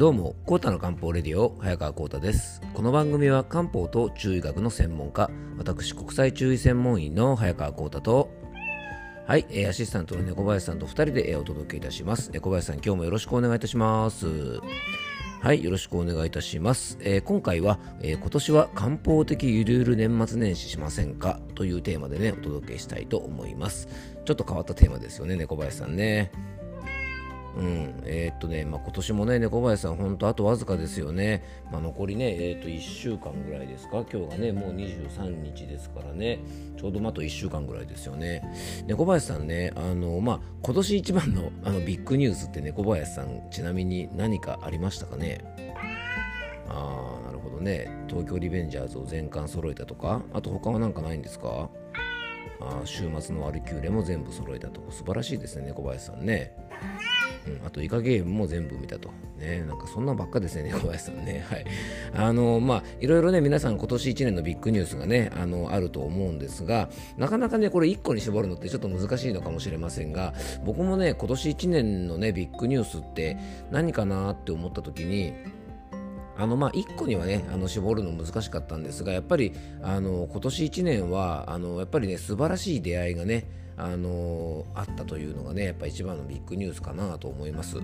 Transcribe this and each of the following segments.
どうも、コータの漢方レディオ、早川コータです。この番組は漢方と中医学の専門家、私、国際中医専門医の早川コータと、はい、えーアシスタントの猫林さんと2人でえーお届けいたします。猫林さん、今日もよろしくお願いいたします。はい、よろしくお願いいたします。えー今回は、えー今年は漢方的ゆるゆる年末年始しませんか？というテーマでね、お届けしたいと思います。ちょっと変わったテーマですよね、猫林さんね。うん、えーっとね、まあ、今年もね、猫林さん、本当あとわずかですよね。まあ、残りね、えーっと、1週間ぐらいですか。今日がね、もう23日ですからね。ちょうどあと1週間ぐらいですよね。猫林さんね、あの、まあ、今年一番の あのビッグニュースって猫林さん、ちなみに何かありましたかね？あー、なるほどね。東京リベンジャーズを全巻揃えたとか、あと他はなんかないんですか？あ週末のワルキューレも全部揃えたとか。素晴らしいですね、猫林さんね。うん、あとイカゲームも全部見たと。ね、なんかそんなばっかですね、小林さんね。はい。あの、まあ、いろいろね、皆さん今年1年のビッグニュースがね、あの、あると思うんですが、なかなかね、これ1個に絞るのってちょっと難しいのかもしれませんが、僕もね、今年1年のね、ビッグニュースって何かなって思った時に、あのまあ1個にはねあの絞るの難しかったんですがやっぱりあの今年1年はあのやっぱりね素晴らしい出会いがねあのあったというのがねやっぱ一番のビッグニュースかなと思います。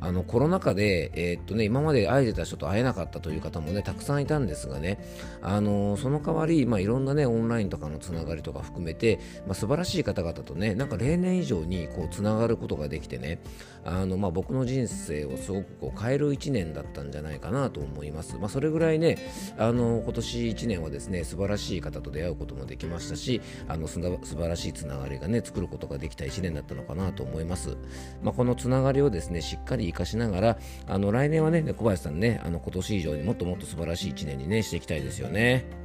あのコロナ禍で、えーっとね、今まで会えてた人と会えなかったという方もねたくさんいたんですがねあのその代わり、まあ、いろんなねオンラインとかのつながりとか含めて、まあ、素晴らしい方々とねなんか例年以上にこうつながることができてねあの、まあ、僕の人生をすごくこう変える1年だったんじゃないかなと思います、まあ、それぐらいねあの今年1年はですね素晴らしい方と出会うこともできましたしあのす素晴らしいつながりがね作ることができた1年だったのかなと思います、まあ、このつながりをですねしっかり生かしながらあの来年はね小林さんねあの今年以上にもっともっと素晴らしい1年にねしていきたいですよね。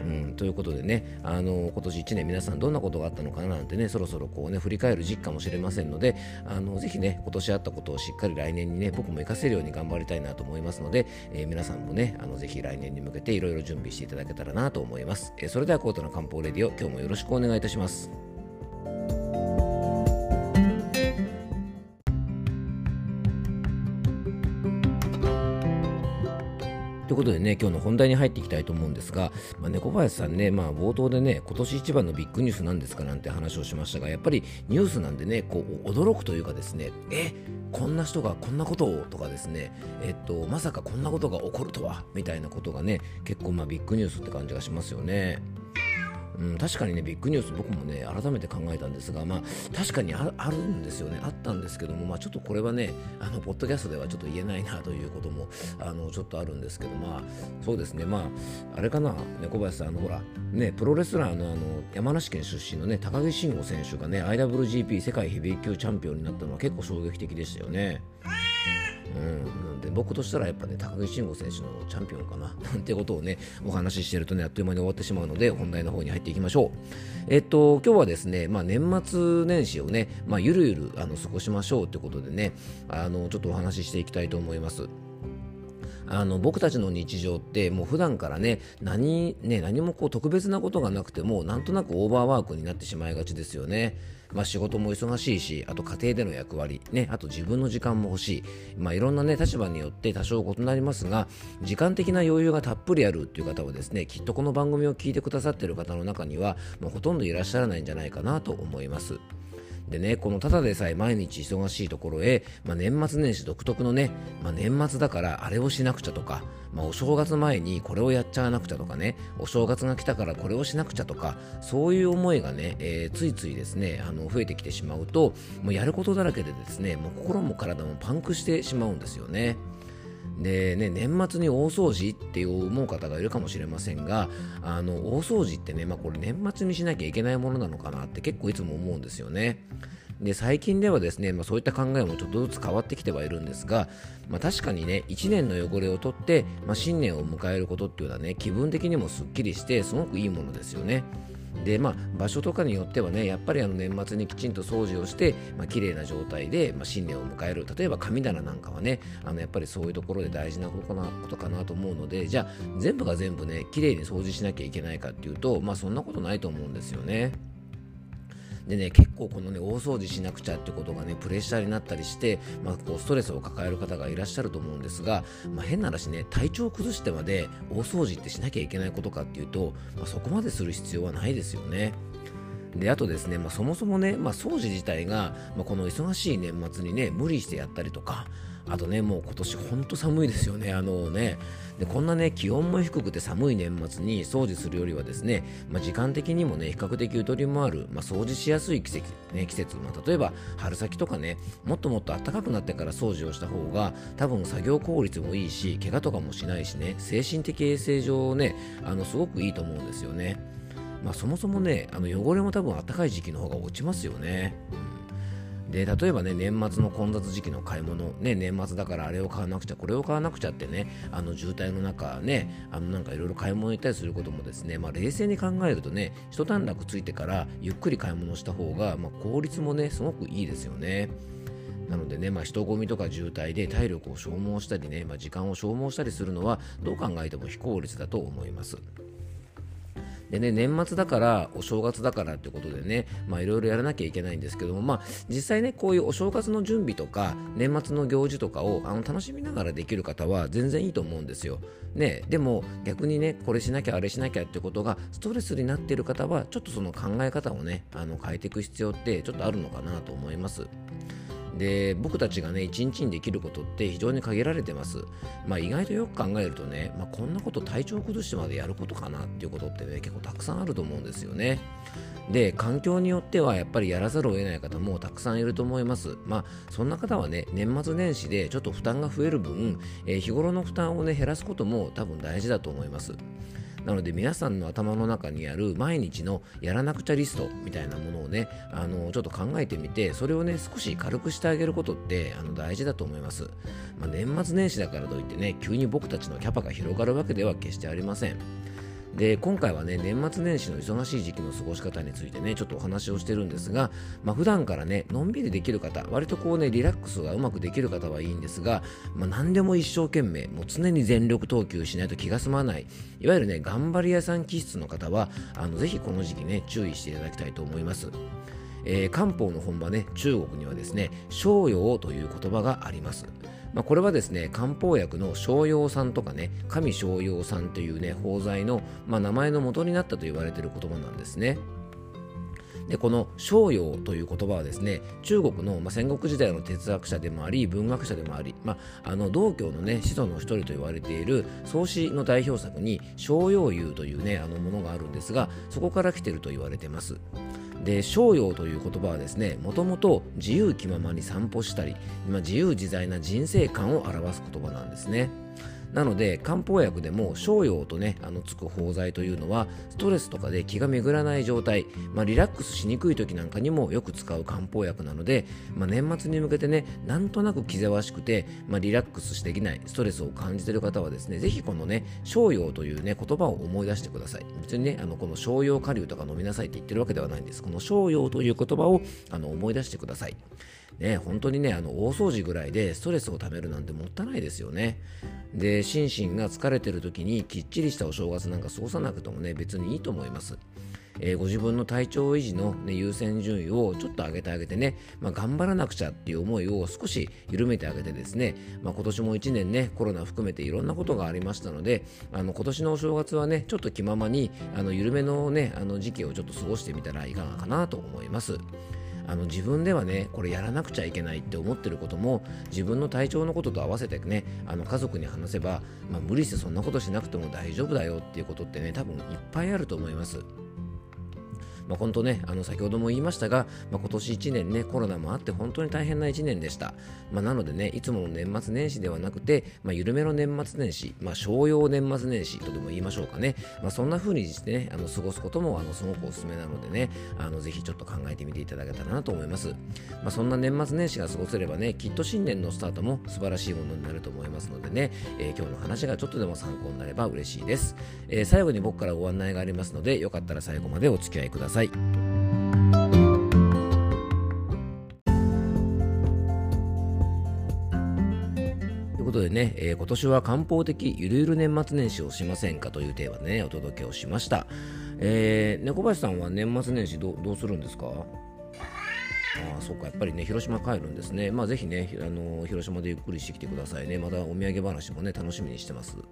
うん、ということでね、あの今年1年皆さんどんなことがあったのかななんてね、そろそろこうね、振り返る時期かもしれませんので、あのぜひね、今年あったことをしっかり来年にね、僕も活かせるように頑張りたいなと思いますので、えー皆さんもね、あのぜひ来年に向けていろいろ準備していただけたらなと思います。えーそれではコートの漢方レディオ、今日もよろしくお願いいたします。ということでね、今日の本題に入っていきたいと思うんですが、まあ、猫林さんね、まあ、冒頭でね、今年一番のビッグニュースなんですかなんて話をしましたが、やっぱりニュースなんでね、こう驚くというかですね、えこんな人がこんなことをとかですね、えっと、まさかこんなことが起こるとはみたいなことがね、結構まあビッグニュースって感じがしますよね。うん、確かにね、ビッグニュース、僕もね、改めて考えたんですが、まあ、確かにあるんですよね、あったんですけども、まあ、ちょっとこれはね、あのポッドキャストではちょっと言えないなということも、あのちょっとあるんですけど、まあ、そうですね、まあ、あれかな、猫林さん、あのほら、ね、プロレスラーのあの山梨県出身のね、高木慎吾選手がね、IWGP 世界ヘビー級チャンピオンになったのは結構衝撃的でしたよね。うん、なんで僕としたらやっぱね高木慎吾選手のチャンピオンかな。なんてことをねお話ししてるとねあっという間に終わってしまうので本題の方に入っていきましょう。えっと今日はですね、まあ、年末年始をね、まあ、ゆるゆるあの過ごしましょう。ということでねあのちょっとお話ししていきたいと思います。あの僕たちの日常ってもう普段からね何ね何もこう特別なことがなくてもなんとなくオーバーワークになってしまいがちですよね。まあ、仕事も忙しいしあと家庭での役割、ね、あと自分の時間も欲しい、まあ、いろんな、ね、立場によって多少異なりますが時間的な余裕がたっぷりあるという方はですねきっとこの番組を聞いてくださっている方の中にはもうほとんどいらっしゃらないんじゃないかなと思います。でね、このただでさえ毎日忙しいところへ、まあ、年末年始独特のね、まあ、年末だからあれをしなくちゃとか、まあ、お正月前にこれをやっちゃわなくちゃとかね、お正月が来たからこれをしなくちゃとか、そういう思いがね、えーついついですね、あの増えてきてしまうと、もうやることだらけでですね、もう心も体もパンクしてしまうんですよね。でね、年末に大掃除って思う方がいるかもしれませんがあの大掃除ってね、まあ、これ年末にしなきゃいけないものなのかなって結構いつも思うんですよね。で最近ではですね、まあ、そういった考えもちょっとずつ変わってきてはいるんですが、まあ、確かにね1年の汚れを取って、まあ、新年を迎えることっていうのはね気分的にもすっきりしてすごくいいものですよね。でまあ、場所とかによってはねやっぱりあの年末にきちんと掃除をして、まあ綺麗な状態で、まあ、新年を迎える例えば神棚なんかはねあのやっぱりそういうところで大事なことかなことかなと思うのでじゃあ全部が全部ね綺麗に掃除しなきゃいけないかっていうと、まあ、そんなことないと思うんですよね。でね結構このね大掃除しなくちゃってことがねプレッシャーになったりして、まあ、こうストレスを抱える方がいらっしゃると思うんですが、まあ、変な話ね体調を崩してまで大掃除ってしなきゃいけないことかっていうと、まあ、そこまでする必要はないですよね。であとですね、まあ、そもそもね、まあ、掃除自体が、まあ、この忙しい年末にね無理してやったりとかあとねもう今年ほんと寒いですよねあのねでこんなね気温も低くて寒い年末に掃除するよりはですね、まあ、時間的にもね比較的ゆとりもある、まあ、掃除しやすい季節,、ね、季節、まあ、例えば春先とかねもっともっと暖かくなってから掃除をした方が多分作業効率もいいし怪我とかもしないしね精神的衛生上ねあのすごくいいと思うんですよね。まあ、そもそもねあの汚れも多分暖かい時期の方が落ちますよね。で例えばね年末の混雑時期の買い物、ね、年末だからあれを買わなくちゃこれを買わなくちゃってねあの渋滞の中ねあのなんかいろいろ買い物行ったりすることもですね、まあ、冷静に考えるとね一段落ついてからゆっくり買い物した方が、まあ、効率もねすごくいいですよね。なのでね、まあ、人混みとか渋滞で体力を消耗したりね、まあ、時間を消耗したりするのはどう考えても非効率だと思います。でね、年末だから、お正月だからってことでね、まあいろいろやらなきゃいけないんですけども、まあ実際ね、こういうお正月の準備とか、年末の行事とかをあの楽しみながらできる方は全然いいと思うんですよ。ね、でも逆にね、これしなきゃあれしなきゃってことがストレスになっている方は、ちょっとその考え方をね、あの変えていく必要ってちょっとあるのかなと思います。で僕たちがね一日にできることって非常に限られてます、まあ、意外とよく考えるとね、まあ、こんなこと体調崩してまでやることかなっていうことってね結構たくさんあると思うんですよね。で環境によってはやっぱりやらざるを得ない方もたくさんいると思います。まあそんな方はね年末年始でちょっと負担が増える分、えー、日頃の負担をね減らすことも多分大事だと思います。なので皆さんの頭の中にある毎日のやらなくちゃリストみたいなものをねあのちょっと考えてみてそれをね少し軽くしてあげることってあの大事だと思います、まあ、年末年始だからといってね急に僕たちのキャパが広がるわけでは決してありません。で今回はね年末年始の忙しい時期の過ごし方についてねちょっとお話をしてるんですが、まあ、普段からねのんびりできる方割とこうねリラックスがうまくできる方はいいんですが、まあ、何でも一生懸命もう常に全力投球しないと気が済まない。いわゆるね頑張り屋さん気質の方はあのぜひこの時期ね注意していただきたいと思います。えー、漢方の本場ね中国にはですね商用という言葉があります。まあ、これはですね漢方薬の商用酸とかね神商用酸というね包材の、まあ、名前の元になったと言われている言葉なんですね。でこの商用という言葉はですね中国の、まあ、戦国時代の哲学者でもあり文学者でもあり、まあ、あの道教のね始祖の一人と言われている創始の代表作に商用湯というねあのものがあるんですがそこから来ていると言われています。で逍遥という言葉はですねもともと自由気ままに散歩したり、まあ、自由自在な人生観を表す言葉なんですね。なので漢方薬でも商用とねあのつく包材というのはストレスとかで気が巡らない状態、まあ、リラックスしにくい時なんかにもよく使う漢方薬なので、まあ、年末に向けてねなんとなく気ぜわしくて、まあ、リラックスしてきないストレスを感じている方はですねぜひこのね商用というね言葉を思い出してください。別にねあのこの商用顆粒とか飲みなさいって言ってるわけではないんです。この商用という言葉をあの思い出してください。ね、本当にね、あの大掃除ぐらいでストレスをためるなんてもったいないですよね。で、心身が疲れてる時にきっちりしたお正月なんか過ごさなくてもね、別にいいと思います。えー、ご自分の体調維持の、ね、優先順位をちょっと上げてあげてね、まあ、頑張らなくちゃっていう思いを少し緩めてあげてですね、まあ、今年も1年ねコロナ含めていろんなことがありましたのであの今年のお正月はねちょっと気ままにあの緩めのねあの時期をちょっと過ごしてみたらいかがかなと思います。あの自分ではねこれやらなくちゃいけないって思ってることも自分の体調のことと合わせてねあの家族に話せば、まあ、無理してそんなことしなくても大丈夫だよっていうことってね多分いっぱいあると思います。まあ、本当ね、あの先ほども言いましたが、まあ、今年1年ね、コロナもあって本当に大変な1年でした。まあ、なのでね、いつもの年末年始ではなくて、まあ、緩めの年末年始、まあ、商用年末年始とでも言いましょうかね、まあ、そんな風にしてね、あの過ごすこともあのすごくおすすめなのでね、あのぜひちょっと考えてみていただけたらなと思います。まあ、そんな年末年始が過ごせればね、きっと新年のスタートも素晴らしいものになると思いますのでね、えー、今日の話がちょっとでも参考になれば嬉しいです。えー、最後に僕からご案内がありますので、よかったら最後までお付き合いください。さい。ということでね、えー、今年は漢方的ゆるゆる年末年始をしませんかというテーマでね、お届けをしました。えー、猫林さんは年末年始どどうするんですか？ああ、そうか、やっぱりね、広島帰るんですね。まあ、ぜひね、あの広島でゆっくりしてきてくださいね。またお土産話もね、楽しみにしてます。はい、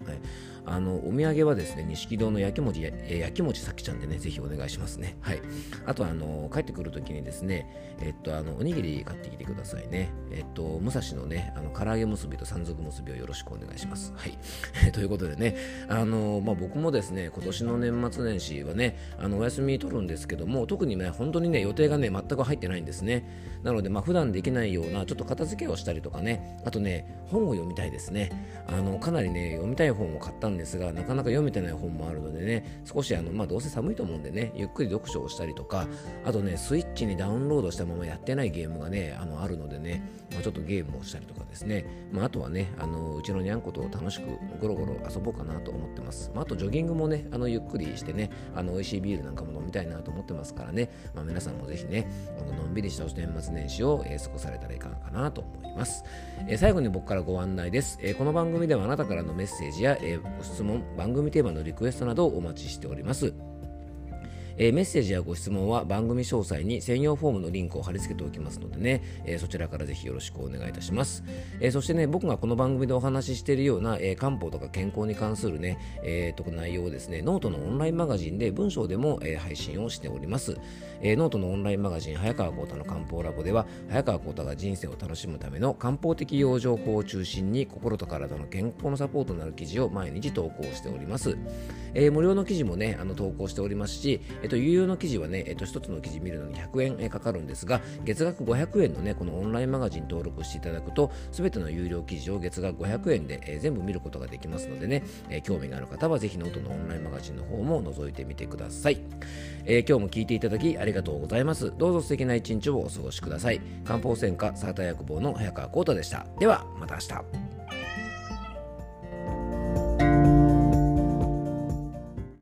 あのお土産はですね、錦戸の焼き餅、え焼き餅さきちゃんでね、ぜひお願いしますね。はい。あと、あの帰ってくるときにですね、えっと、あのおにぎり買ってきてくださいね。えっと、武蔵のね、あの唐揚げ結びと山賊結びをよろしくお願いします。はい。ということでね、あのまあ、僕もですね、今年の年末年始はね、あのお休み取るんですけども、特にね、本当にね、予定がね、全く入ってないんですね。ねなので、まあ、普段できないような、ちょっと片付けをしたりとかね、あとね、本を読みたいですね。あのかなりね、読みたい本を買ったんですが、なかなか読めてない本もあるのでね、少しあの、まあ、どうせ寒いと思うんでね、ゆっくり読書をしたりとか、あとね、スイッチにダウンロードしたままやってないゲームがね、あのあるのでね、まあ、ちょっとゲームをしたりとかですね、まあ、あとはね、あのうちのにゃんこと楽しくゴロゴロ遊ぼうかなと思ってます。まあ、あとジョギングもね、あのゆっくりしてね、あの美味しいビールなんかも飲みたいなと思ってますからね、まあ、皆さんもぜひね、あののんびりした年末年始を、えー、過ごされたらいかんかなと思います。えー、最後に僕からご案内です、えー、この番組ではあなたからのメッセージや、えご質問、番組テーマのリクエストなどをお待ちしております。えー、メッセージやご質問は番組詳細に専用フォームのリンクを貼り付けておきますのでね、えー、そちらからぜひよろしくお願いいたします。えー、そしてね、僕がこの番組でお話ししているような、え漢方とか健康に関するね、えー、と内容をですね、ノートのオンラインマガジンで文章でも、え配信をしております。えノートのオンラインマガジン、早川幸太の漢方ラボでは、早川幸太が人生を楽しむための漢方的養生法を中心に心と体の健康のサポートになる記事を毎日投稿しております。え無料の記事もね、あの投稿しておりますし、っと、有料の記事はね、えっと、1つの記事見るのに100円かかるんですが、月額500円のね、このオンラインマガジン登録していただくと、すべての有料記事を月額500円で、え全部見ることができますのでね、え興味がある方はぜひノートのオンラインマガジンの方も覗いてみてください。えー、今日も聞いていただきありがとうございます。どうぞ素敵な一日をお過ごしください。漢方専科サーター薬房の早川幸太でした。では、また明日。